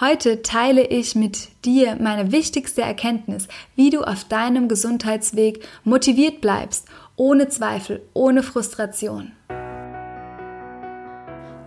Heute teile ich mit dir meine wichtigste Erkenntnis, wie du auf deinem Gesundheitsweg motiviert bleibst, ohne Zweifel, ohne Frustration.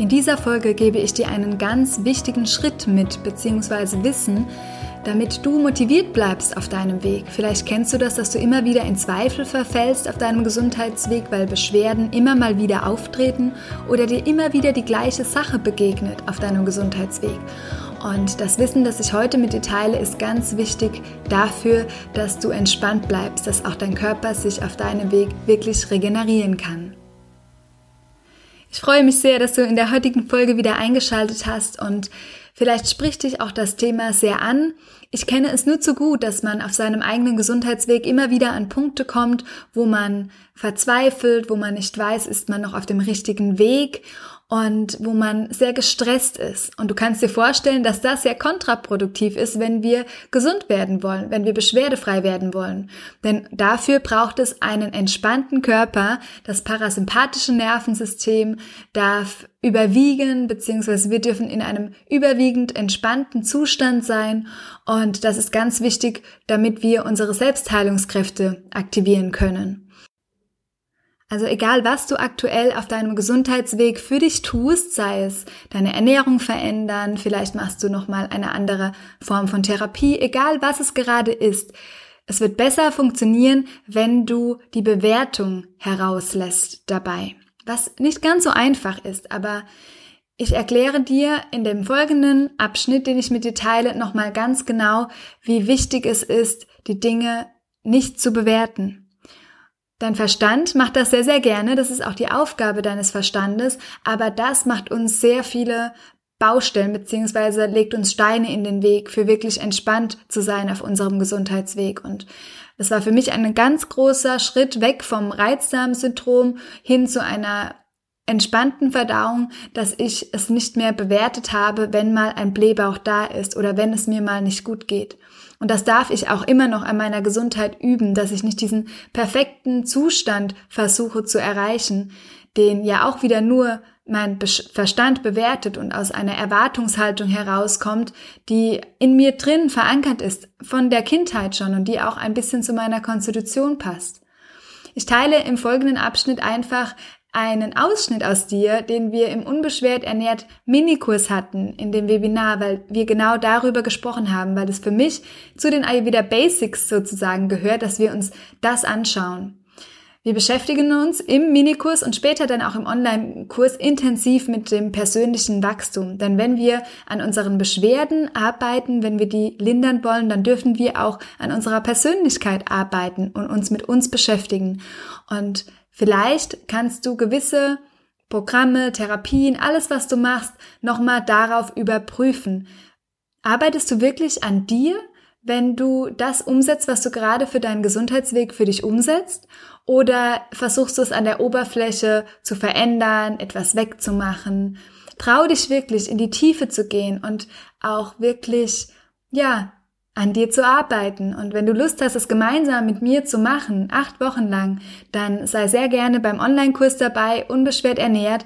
In dieser Folge gebe ich dir einen ganz wichtigen Schritt mit, beziehungsweise Wissen, damit du motiviert bleibst auf deinem Weg. Vielleicht kennst du das, dass du immer wieder in Zweifel verfällst auf deinem Gesundheitsweg, weil Beschwerden immer mal wieder auftreten oder dir immer wieder die gleiche Sache begegnet auf deinem Gesundheitsweg. Und das Wissen, das ich heute mit dir teile, ist ganz wichtig dafür, dass du entspannt bleibst, dass auch dein Körper sich auf deinem Weg wirklich regenerieren kann. Ich freue mich sehr, dass du in der heutigen Folge wieder eingeschaltet hast und vielleicht spricht dich auch das Thema sehr an. Ich kenne es nur zu gut, dass man auf seinem eigenen Gesundheitsweg immer wieder an Punkte kommt, wo man verzweifelt, wo man nicht weiß, ist man noch auf dem richtigen Weg und wo man sehr gestresst ist. Und du kannst dir vorstellen, dass das sehr kontraproduktiv ist, wenn wir gesund werden wollen, wenn wir beschwerdefrei werden wollen. Denn dafür braucht es einen entspannten Körper. Das parasympathische Nervensystem darf überwiegen, beziehungsweise wir dürfen in einem überwiegend entspannten Zustand sein. Und das ist ganz wichtig, damit wir unsere Selbstheilungskräfte aktivieren können. Also egal, was du aktuell auf deinem Gesundheitsweg für dich tust, sei es deine Ernährung verändern, vielleicht machst du noch mal eine andere Form von Therapie, egal was es gerade ist. Es wird besser funktionieren, wenn du die Bewertung herauslässt dabei. Was nicht ganz so einfach ist, aber ich erkläre dir in dem folgenden Abschnitt, den ich mit dir teile, nochmal ganz genau, wie wichtig es ist, die Dinge nicht zu bewerten. Dein Verstand macht das sehr, sehr gerne. Das ist auch die Aufgabe deines Verstandes. Aber das macht uns sehr viele Baustellen beziehungsweise legt uns Steine in den Weg, für wirklich entspannt zu sein auf unserem Gesundheitsweg. Und das war für mich ein ganz großer Schritt weg vom Reizdarmsyndrom hin zu einer entspannten Verdauung, dass ich es nicht mehr bewertet habe, wenn mal ein Blähbauch da ist oder wenn es mir mal nicht gut geht. Und das darf ich auch immer noch an meiner Gesundheit üben, dass ich nicht diesen perfekten Zustand versuche zu erreichen, den ja auch wieder nur mein Verstand bewertet und aus einer Erwartungshaltung herauskommt, die in mir drin verankert ist, von der Kindheit schon und die auch ein bisschen zu meiner Konstitution passt. Ich teile im folgenden Abschnitt einfach einen Ausschnitt aus dir, den wir im Unbeschwert ernährt Minikurs hatten in dem Webinar, weil wir genau darüber gesprochen haben, weil es für mich zu den Ayurveda Basics sozusagen gehört, dass wir uns das anschauen. Wir beschäftigen uns im Minikurs und später dann auch im Online-Kurs intensiv mit dem persönlichen Wachstum. Denn wenn wir an unseren Beschwerden arbeiten, wenn wir die lindern wollen, dann dürfen wir auch an unserer Persönlichkeit arbeiten und uns mit uns beschäftigen. Und Vielleicht kannst du gewisse Programme, Therapien, alles, was du machst, nochmal darauf überprüfen. Arbeitest du wirklich an dir, wenn du das umsetzt, was du gerade für deinen Gesundheitsweg für dich umsetzt? Oder versuchst du es an der Oberfläche zu verändern, etwas wegzumachen? Trau dich wirklich in die Tiefe zu gehen und auch wirklich, ja, an dir zu arbeiten. Und wenn du Lust hast, es gemeinsam mit mir zu machen, acht Wochen lang, dann sei sehr gerne beim Online-Kurs dabei, unbeschwert ernährt.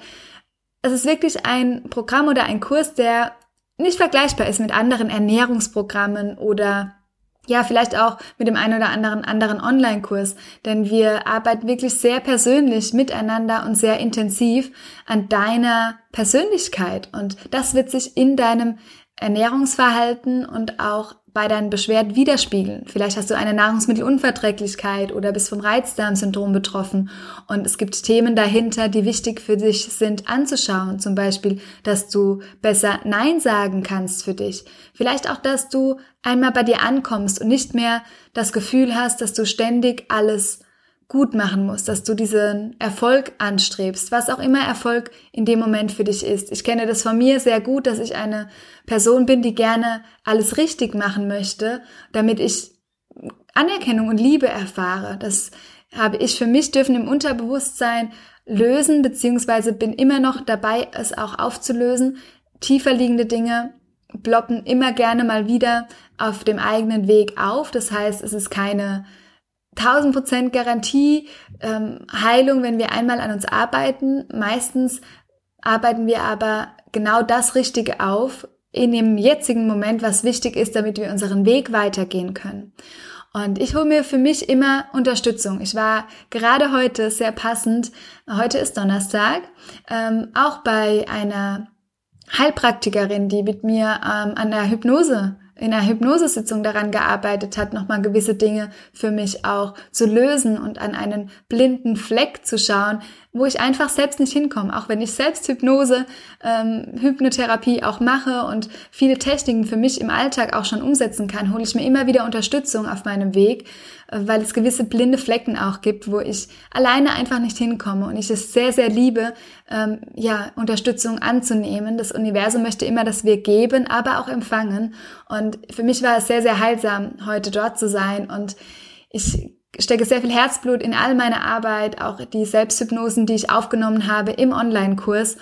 Es ist wirklich ein Programm oder ein Kurs, der nicht vergleichbar ist mit anderen Ernährungsprogrammen oder ja, vielleicht auch mit dem einen oder anderen anderen Online-Kurs, denn wir arbeiten wirklich sehr persönlich miteinander und sehr intensiv an deiner Persönlichkeit und das wird sich in deinem Ernährungsverhalten und auch bei deinen Beschwerden widerspiegeln. Vielleicht hast du eine Nahrungsmittelunverträglichkeit oder bist vom Reizdarmsyndrom betroffen und es gibt Themen dahinter, die wichtig für dich sind anzuschauen. Zum Beispiel, dass du besser Nein sagen kannst für dich. Vielleicht auch, dass du einmal bei dir ankommst und nicht mehr das Gefühl hast, dass du ständig alles gut machen musst, dass du diesen Erfolg anstrebst, was auch immer Erfolg in dem Moment für dich ist. Ich kenne das von mir sehr gut, dass ich eine Person bin, die gerne alles richtig machen möchte, damit ich Anerkennung und Liebe erfahre. Das habe ich für mich dürfen im Unterbewusstsein lösen, beziehungsweise bin immer noch dabei, es auch aufzulösen. Tiefer liegende Dinge ploppen immer gerne mal wieder auf dem eigenen Weg auf. Das heißt, es ist keine 1000 Prozent Garantie ähm, Heilung, wenn wir einmal an uns arbeiten. Meistens arbeiten wir aber genau das Richtige auf in dem jetzigen Moment, was wichtig ist, damit wir unseren Weg weitergehen können. Und ich hole mir für mich immer Unterstützung. Ich war gerade heute sehr passend, heute ist Donnerstag, ähm, auch bei einer Heilpraktikerin, die mit mir ähm, an der Hypnose in einer Hypnosesitzung daran gearbeitet hat, nochmal gewisse Dinge für mich auch zu lösen und an einen blinden Fleck zu schauen, wo ich einfach selbst nicht hinkomme. Auch wenn ich selbst Hypnose, ähm, Hypnotherapie auch mache und viele Techniken für mich im Alltag auch schon umsetzen kann, hole ich mir immer wieder Unterstützung auf meinem Weg, äh, weil es gewisse blinde Flecken auch gibt, wo ich alleine einfach nicht hinkomme und ich es sehr, sehr liebe, ähm, ja, Unterstützung anzunehmen. Das Universum möchte immer, dass wir geben, aber auch empfangen. Und für mich war es sehr, sehr heilsam, heute dort zu sein und ich stecke sehr viel Herzblut in all meine Arbeit, auch die Selbsthypnosen, die ich aufgenommen habe im Online-Kurs.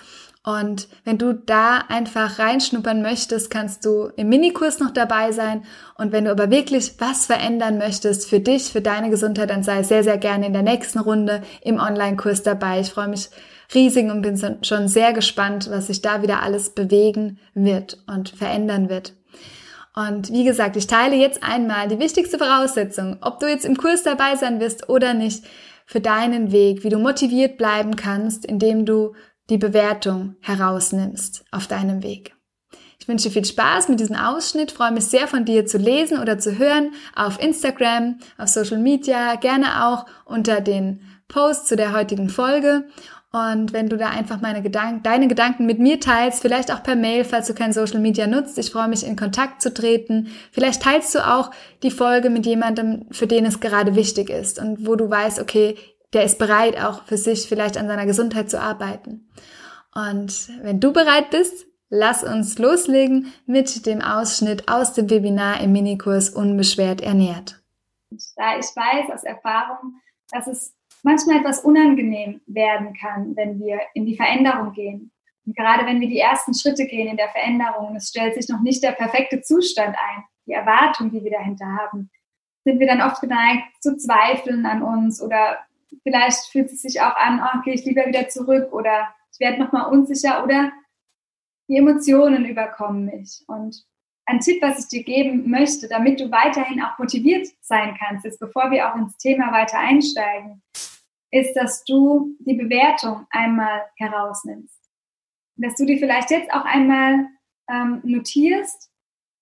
Und wenn du da einfach reinschnuppern möchtest, kannst du im Minikurs noch dabei sein. Und wenn du aber wirklich was verändern möchtest für dich, für deine Gesundheit, dann sei sehr, sehr gerne in der nächsten Runde im Online-Kurs dabei. Ich freue mich riesig und bin schon sehr gespannt, was sich da wieder alles bewegen wird und verändern wird. Und wie gesagt, ich teile jetzt einmal die wichtigste Voraussetzung, ob du jetzt im Kurs dabei sein wirst oder nicht, für deinen Weg, wie du motiviert bleiben kannst, indem du die Bewertung herausnimmst auf deinem Weg. Ich wünsche dir viel Spaß mit diesem Ausschnitt, freue mich sehr von dir zu lesen oder zu hören auf Instagram, auf Social Media, gerne auch unter den Posts zu der heutigen Folge und wenn du da einfach meine Gedanken, deine Gedanken mit mir teilst, vielleicht auch per Mail, falls du kein Social Media nutzt, ich freue mich in Kontakt zu treten. Vielleicht teilst du auch die Folge mit jemandem, für den es gerade wichtig ist und wo du weißt, okay, der ist bereit, auch für sich vielleicht an seiner Gesundheit zu arbeiten. Und wenn du bereit bist, lass uns loslegen mit dem Ausschnitt aus dem Webinar im Minikurs Unbeschwert ernährt. Da ich weiß aus Erfahrung, dass es manchmal etwas unangenehm werden kann, wenn wir in die Veränderung gehen. Und gerade wenn wir die ersten Schritte gehen in der Veränderung es stellt sich noch nicht der perfekte Zustand ein, die Erwartung, die wir dahinter haben, sind wir dann oft geneigt zu zweifeln an uns oder vielleicht fühlt es sich auch an, oh, gehe ich lieber wieder zurück oder ich werde nochmal unsicher oder die Emotionen überkommen mich. Und ein Tipp, was ich dir geben möchte, damit du weiterhin auch motiviert sein kannst, ist, bevor wir auch ins Thema weiter einsteigen, ist, dass du die Bewertung einmal herausnimmst. Dass du dir vielleicht jetzt auch einmal ähm, notierst,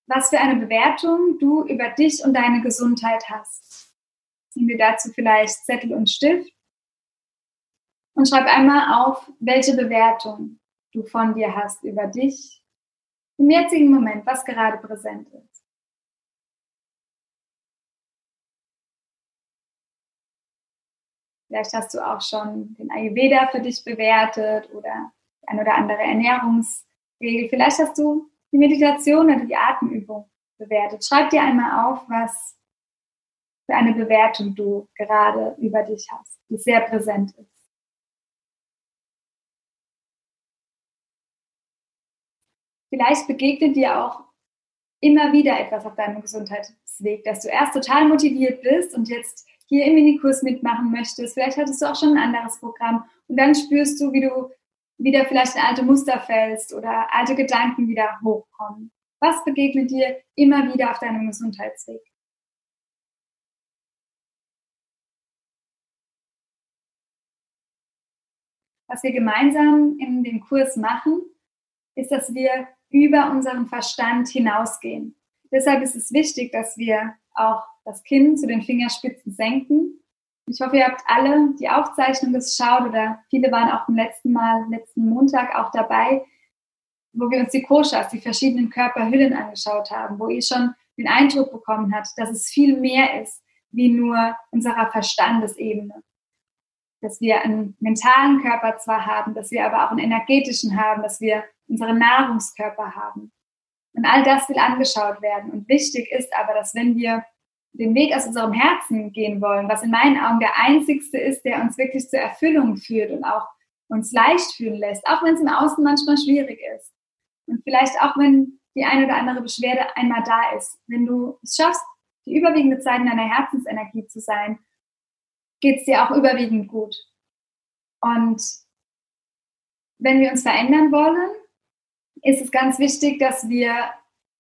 was für eine Bewertung du über dich und deine Gesundheit hast. Nimm dir dazu vielleicht Zettel und Stift und schreib einmal auf, welche Bewertung du von dir hast über dich im jetzigen Moment, was gerade präsent ist. Vielleicht hast du auch schon den Ayurveda für dich bewertet oder ein oder andere Ernährungsregel. Vielleicht hast du die Meditation oder die Atemübung bewertet. Schreib dir einmal auf, was für eine Bewertung du gerade über dich hast, die sehr präsent ist. Vielleicht begegnet dir auch immer wieder etwas auf deinem Gesundheitsweg, dass du erst total motiviert bist und jetzt hier im Minikurs mitmachen möchtest. Vielleicht hattest du auch schon ein anderes Programm und dann spürst du, wie du wieder vielleicht in alte Muster fällst oder alte Gedanken wieder hochkommen. Was begegnet dir immer wieder auf deinem Gesundheitsweg? Was wir gemeinsam in dem Kurs machen, ist, dass wir über unseren Verstand hinausgehen. Deshalb ist es wichtig, dass wir auch das Kinn zu den Fingerspitzen senken. Ich hoffe, ihr habt alle die Aufzeichnung geschaut oder viele waren auch im letzten Mal, letzten Montag auch dabei, wo wir uns die Koshas, die verschiedenen Körperhüllen angeschaut haben, wo ihr schon den Eindruck bekommen habt, dass es viel mehr ist wie nur unserer Verstandesebene. dass wir einen mentalen Körper zwar haben, dass wir aber auch einen energetischen haben, dass wir unseren Nahrungskörper haben. Und all das will angeschaut werden. Und wichtig ist aber, dass wenn wir den Weg aus unserem Herzen gehen wollen, was in meinen Augen der einzigste ist, der uns wirklich zur Erfüllung führt und auch uns leicht fühlen lässt, auch wenn es im Außen manchmal schwierig ist. Und vielleicht auch wenn die eine oder andere Beschwerde einmal da ist. Wenn du es schaffst, die überwiegende Zeit in deiner Herzensenergie zu sein, geht es dir auch überwiegend gut. Und wenn wir uns verändern wollen, ist es ganz wichtig, dass wir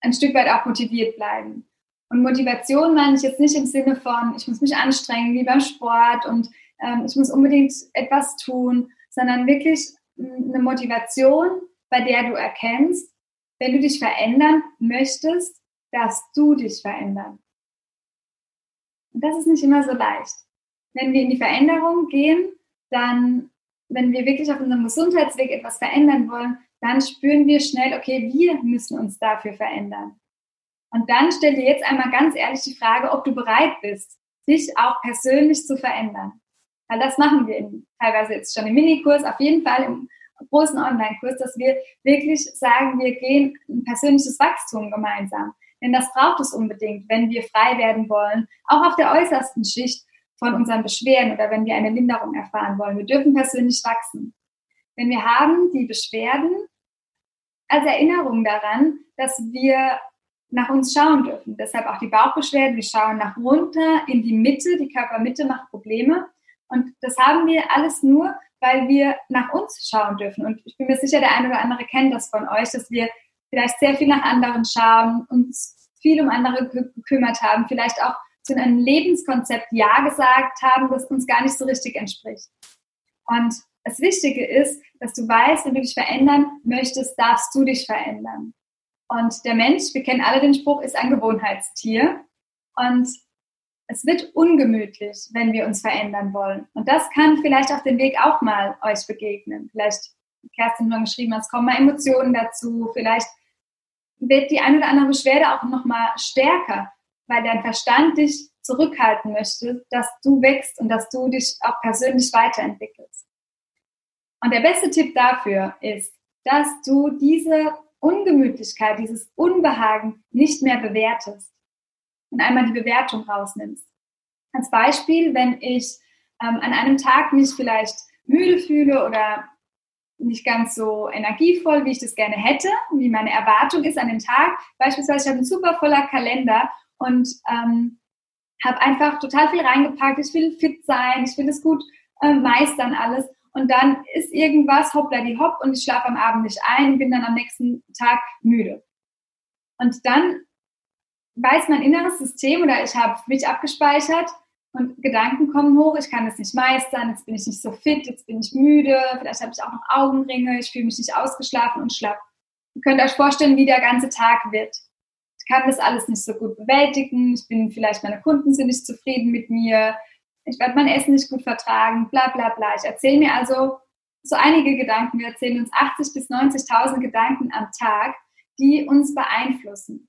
ein Stück weit auch motiviert bleiben. Und Motivation meine ich jetzt nicht im Sinne von, ich muss mich anstrengen wie beim Sport und ähm, ich muss unbedingt etwas tun, sondern wirklich eine Motivation, bei der du erkennst, wenn du dich verändern möchtest, darfst du dich verändern. Und das ist nicht immer so leicht. Wenn wir in die Veränderung gehen, dann, wenn wir wirklich auf unserem Gesundheitsweg etwas verändern wollen, dann spüren wir schnell, okay, wir müssen uns dafür verändern. Und dann stell dir jetzt einmal ganz ehrlich die Frage, ob du bereit bist, dich auch persönlich zu verändern. Weil das machen wir in, teilweise jetzt schon im Minikurs, auf jeden Fall im großen Online-Kurs, dass wir wirklich sagen, wir gehen ein persönliches Wachstum gemeinsam. Denn das braucht es unbedingt, wenn wir frei werden wollen, auch auf der äußersten Schicht von unseren Beschwerden oder wenn wir eine Linderung erfahren wollen. Wir dürfen persönlich wachsen. Denn wir haben die Beschwerden als Erinnerung daran, dass wir nach uns schauen dürfen. Deshalb auch die Bauchbeschwerden. Wir schauen nach runter in die Mitte. Die Körpermitte macht Probleme. Und das haben wir alles nur, weil wir nach uns schauen dürfen. Und ich bin mir sicher, der eine oder andere kennt das von euch, dass wir vielleicht sehr viel nach anderen schauen, uns viel um andere gekümmert haben, vielleicht auch zu einem Lebenskonzept Ja gesagt haben, das uns gar nicht so richtig entspricht. Und das Wichtige ist, dass du weißt, wenn du dich verändern möchtest, darfst du dich verändern. Und der Mensch, wir kennen alle den Spruch, ist ein Gewohnheitstier. Und es wird ungemütlich, wenn wir uns verändern wollen. Und das kann vielleicht auf dem Weg auch mal euch begegnen. Vielleicht, Kerstin nur geschrieben, es kommen mal Emotionen dazu. Vielleicht wird die eine oder andere Beschwerde auch noch mal stärker, weil dein Verstand dich zurückhalten möchte, dass du wächst und dass du dich auch persönlich weiterentwickelst. Und der beste Tipp dafür ist, dass du diese Ungemütlichkeit, dieses Unbehagen nicht mehr bewertest und einmal die Bewertung rausnimmst. Als Beispiel, wenn ich ähm, an einem Tag mich vielleicht müde fühle oder nicht ganz so energievoll, wie ich das gerne hätte, wie meine Erwartung ist an dem Tag. Beispielsweise, ich habe einen super voller Kalender und ähm, habe einfach total viel reingepackt. Ich will fit sein, ich will es gut äh, meistern alles. Und dann ist irgendwas, hoppla die hopp, und ich schlafe am Abend nicht ein, bin dann am nächsten Tag müde. Und dann weiß mein inneres System oder ich habe mich abgespeichert und Gedanken kommen hoch, ich kann das nicht meistern, jetzt bin ich nicht so fit, jetzt bin ich müde, vielleicht habe ich auch noch Augenringe, ich fühle mich nicht ausgeschlafen und schlapp. Ihr könnt euch vorstellen, wie der ganze Tag wird. Ich kann das alles nicht so gut bewältigen, ich bin vielleicht, meine Kunden sind nicht zufrieden mit mir, ich werde mein Essen nicht gut vertragen, bla bla bla. Ich erzähle mir also so einige Gedanken, wir erzählen uns 80.000 bis 90.000 Gedanken am Tag, die uns beeinflussen.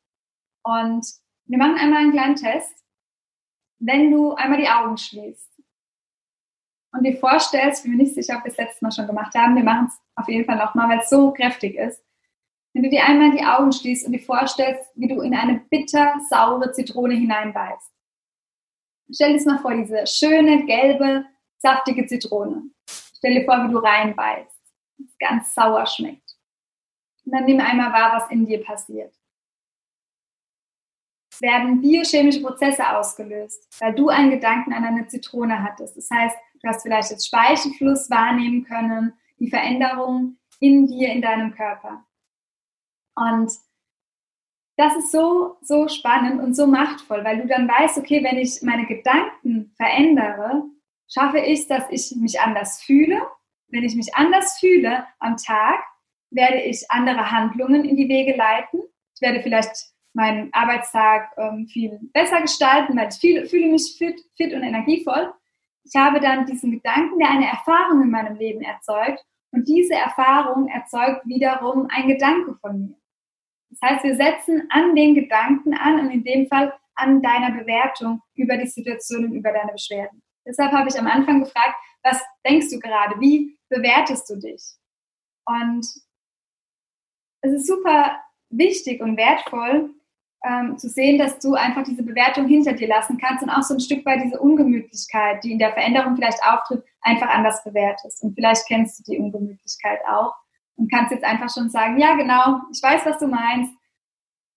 Und wir machen einmal einen kleinen Test. Wenn du einmal die Augen schließt und dir vorstellst, ich bin mir nicht sicher, ob wir es letztes Mal schon gemacht haben, wir machen es auf jeden Fall nochmal, weil es so kräftig ist. Wenn du dir einmal die Augen schließt und dir vorstellst, wie du in eine bitter saure Zitrone hineinbeißt. Stell dir das mal vor, diese schöne, gelbe, saftige Zitrone. Stell dir vor, wie du reinbeißt. Ganz sauer schmeckt. Und dann nimm einmal wahr, was in dir passiert werden biochemische Prozesse ausgelöst, weil du einen Gedanken an eine Zitrone hattest. Das heißt, du hast vielleicht jetzt Speichelfluss wahrnehmen können, die Veränderung in dir, in deinem Körper. Und das ist so, so spannend und so machtvoll, weil du dann weißt, okay, wenn ich meine Gedanken verändere, schaffe ich dass ich mich anders fühle. Wenn ich mich anders fühle am Tag, werde ich andere Handlungen in die Wege leiten. Ich werde vielleicht meinen Arbeitstag ähm, viel besser gestalten, weil ich viel, fühle mich fit, fit und energievoll. Ich habe dann diesen Gedanken, der eine Erfahrung in meinem Leben erzeugt und diese Erfahrung erzeugt wiederum ein Gedanke von mir. Das heißt, wir setzen an den Gedanken an und in dem Fall an deiner Bewertung über die Situation und über deine Beschwerden. Deshalb habe ich am Anfang gefragt, Was denkst du gerade? Wie bewertest du dich? Und es ist super wichtig und wertvoll, ähm, zu sehen, dass du einfach diese Bewertung hinter dir lassen kannst und auch so ein Stück weit diese Ungemütlichkeit, die in der Veränderung vielleicht auftritt, einfach anders bewertest. Und vielleicht kennst du die Ungemütlichkeit auch und kannst jetzt einfach schon sagen, ja genau, ich weiß, was du meinst.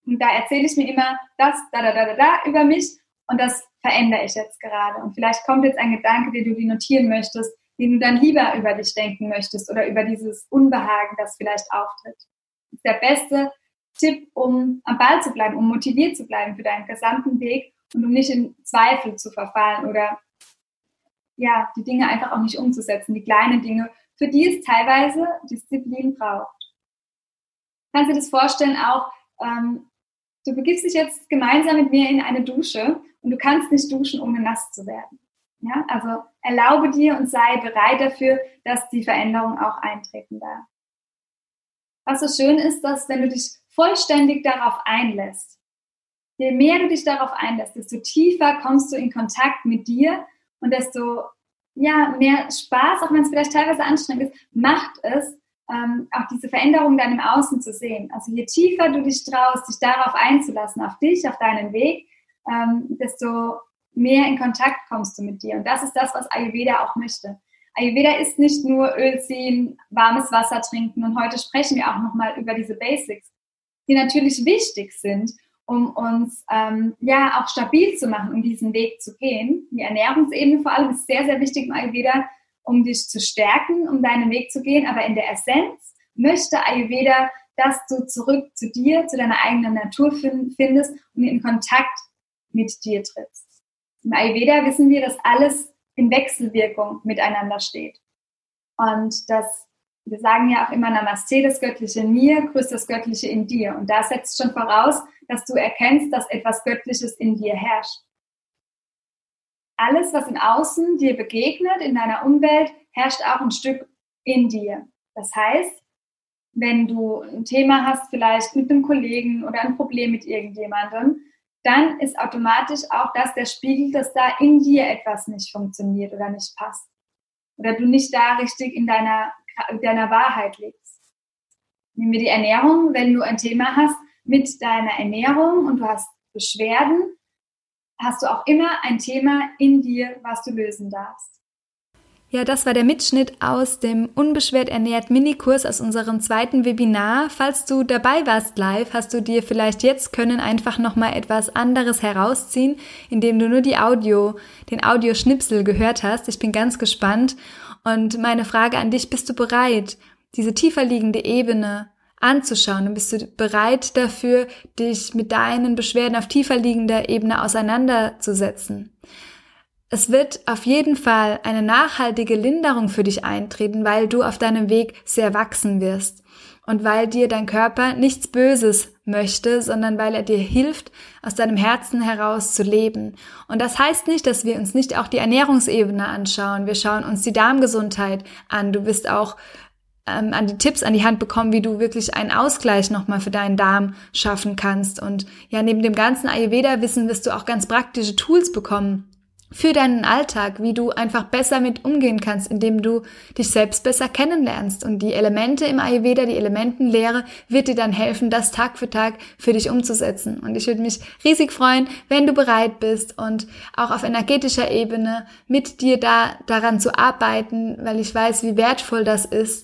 Und da erzähle ich mir immer das, da, da, da, da, da über mich und das verändere ich jetzt gerade. Und vielleicht kommt jetzt ein Gedanke, den du dir notieren möchtest, den du dann lieber über dich denken möchtest oder über dieses Unbehagen, das vielleicht auftritt. Das ist der beste Tipp, um am Ball zu bleiben, um motiviert zu bleiben für deinen gesamten Weg und um nicht in Zweifel zu verfallen oder ja, die Dinge einfach auch nicht umzusetzen, die kleinen Dinge, für die es teilweise Disziplin braucht. Kannst du dir das vorstellen auch, ähm, du begibst dich jetzt gemeinsam mit mir in eine Dusche und du kannst nicht duschen, ohne nass zu werden. Ja, also erlaube dir und sei bereit dafür, dass die Veränderung auch eintreten darf. Was so schön ist, dass wenn du dich vollständig darauf einlässt, je mehr du dich darauf einlässt, desto tiefer kommst du in Kontakt mit dir und desto ja, mehr Spaß, auch wenn es vielleicht teilweise anstrengend ist, macht es, ähm, auch diese Veränderung dann im Außen zu sehen. Also je tiefer du dich traust, dich darauf einzulassen, auf dich, auf deinen Weg, ähm, desto mehr in Kontakt kommst du mit dir. Und das ist das, was Ayurveda auch möchte. Ayurveda ist nicht nur Öl ziehen, warmes Wasser trinken und heute sprechen wir auch nochmal über diese Basics, die natürlich wichtig sind, um uns ähm, ja auch stabil zu machen, um diesen Weg zu gehen. Die Ernährungsebene vor allem ist sehr, sehr wichtig im Ayurveda, um dich zu stärken, um deinen Weg zu gehen. Aber in der Essenz möchte Ayurveda, dass du zurück zu dir, zu deiner eigenen Natur findest und in Kontakt mit dir trittst. Im Ayurveda wissen wir, dass alles in Wechselwirkung miteinander steht. Und das, wir sagen ja auch immer Namaste, das Göttliche in mir, grüßt das Göttliche in dir. Und da setzt schon voraus, dass du erkennst, dass etwas Göttliches in dir herrscht. Alles, was im Außen dir begegnet, in deiner Umwelt, herrscht auch ein Stück in dir. Das heißt, wenn du ein Thema hast, vielleicht mit einem Kollegen oder ein Problem mit irgendjemandem, dann ist automatisch auch das der Spiegel, dass da in dir etwas nicht funktioniert oder nicht passt. Oder du nicht da richtig in deiner, in deiner Wahrheit lebst. Nehmen wir die Ernährung, wenn du ein Thema hast mit deiner Ernährung und du hast Beschwerden, hast du auch immer ein Thema in dir, was du lösen darfst. Ja, das war der Mitschnitt aus dem Unbeschwert ernährt Minikurs aus unserem zweiten Webinar. Falls du dabei warst live, hast du dir vielleicht jetzt können einfach noch mal etwas anderes herausziehen, indem du nur die Audio, den Audioschnipsel gehört hast. Ich bin ganz gespannt und meine Frage an dich, bist du bereit, diese tiefer liegende Ebene anzuschauen und bist du bereit dafür, dich mit deinen Beschwerden auf tiefer liegender Ebene auseinanderzusetzen? Es wird auf jeden Fall eine nachhaltige Linderung für dich eintreten, weil du auf deinem Weg sehr wachsen wirst und weil dir dein Körper nichts Böses möchte, sondern weil er dir hilft, aus deinem Herzen heraus zu leben. Und das heißt nicht, dass wir uns nicht auch die Ernährungsebene anschauen. Wir schauen uns die Darmgesundheit an. Du wirst auch ähm, an die Tipps an die Hand bekommen, wie du wirklich einen Ausgleich nochmal für deinen Darm schaffen kannst. Und ja, neben dem ganzen Ayurveda-Wissen wirst du auch ganz praktische Tools bekommen, für deinen Alltag, wie du einfach besser mit umgehen kannst, indem du dich selbst besser kennenlernst. Und die Elemente im Ayurveda, die Elementenlehre, wird dir dann helfen, das Tag für Tag für dich umzusetzen. Und ich würde mich riesig freuen, wenn du bereit bist und auch auf energetischer Ebene mit dir da daran zu arbeiten, weil ich weiß, wie wertvoll das ist,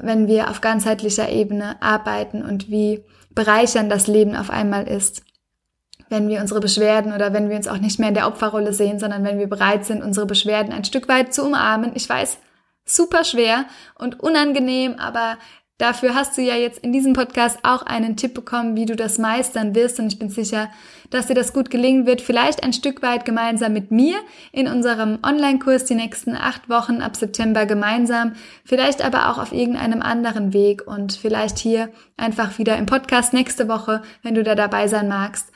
wenn wir auf ganzheitlicher Ebene arbeiten und wie bereichernd das Leben auf einmal ist wenn wir unsere Beschwerden oder wenn wir uns auch nicht mehr in der Opferrolle sehen, sondern wenn wir bereit sind, unsere Beschwerden ein Stück weit zu umarmen. Ich weiß, super schwer und unangenehm, aber dafür hast du ja jetzt in diesem Podcast auch einen Tipp bekommen, wie du das meistern wirst und ich bin sicher, dass dir das gut gelingen wird. Vielleicht ein Stück weit gemeinsam mit mir in unserem Online-Kurs die nächsten acht Wochen ab September gemeinsam, vielleicht aber auch auf irgendeinem anderen Weg und vielleicht hier einfach wieder im Podcast nächste Woche, wenn du da dabei sein magst.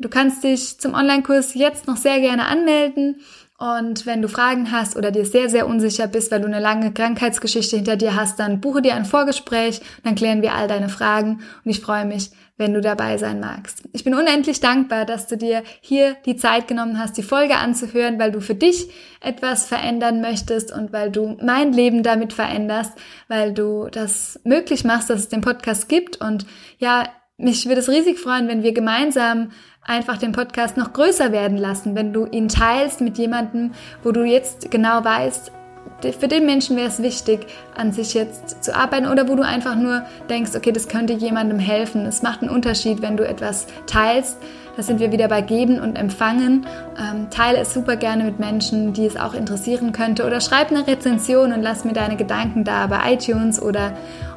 Du kannst dich zum Online-Kurs jetzt noch sehr gerne anmelden Und wenn du Fragen hast oder dir sehr, sehr unsicher bist, weil du eine lange Krankheitsgeschichte hinter dir hast, dann buche dir ein Vorgespräch, dann klären wir all deine Fragen und ich freue mich, wenn du dabei sein magst. Ich bin unendlich dankbar, dass du dir hier die Zeit genommen hast, die Folge anzuhören, weil du für dich etwas verändern möchtest und weil du mein Leben damit veränderst, weil du das möglich machst, dass es den Podcast gibt und ja, mich würde es riesig freuen, wenn wir gemeinsam einfach den Podcast noch größer werden lassen, wenn du ihn teilst mit jemandem, wo du jetzt genau weißt, für den Menschen wäre es wichtig, an sich jetzt zu arbeiten oder wo du einfach nur denkst, okay, das könnte jemandem helfen. Es macht einen Unterschied, wenn du etwas teilst. Da sind wir wieder bei Geben und Empfangen. Ähm, teile es super gerne mit Menschen, die es auch interessieren könnte oder schreib eine Rezension und lass mir deine Gedanken da bei iTunes oder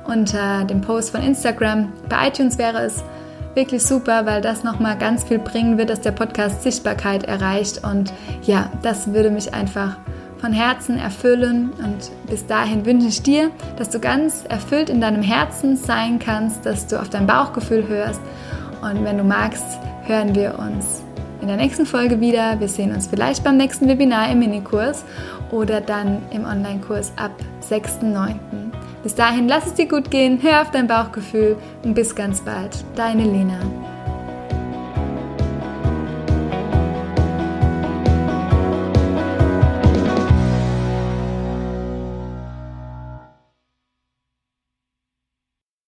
unter dem Post von Instagram. Bei iTunes wäre es wirklich super, weil das nochmal ganz viel bringen wird, dass der Podcast Sichtbarkeit erreicht. Und ja, das würde mich einfach von Herzen erfüllen. Und bis dahin wünsche ich dir, dass du ganz erfüllt in deinem Herzen sein kannst, dass du auf dein Bauchgefühl hörst. Und wenn du magst, hören wir uns in der nächsten Folge wieder. Wir sehen uns vielleicht beim nächsten Webinar im Minikurs oder dann im Online-Kurs ab 6.9. Bis dahin, lass es dir gut gehen, hör auf dein Bauchgefühl und bis ganz bald. Deine Lena.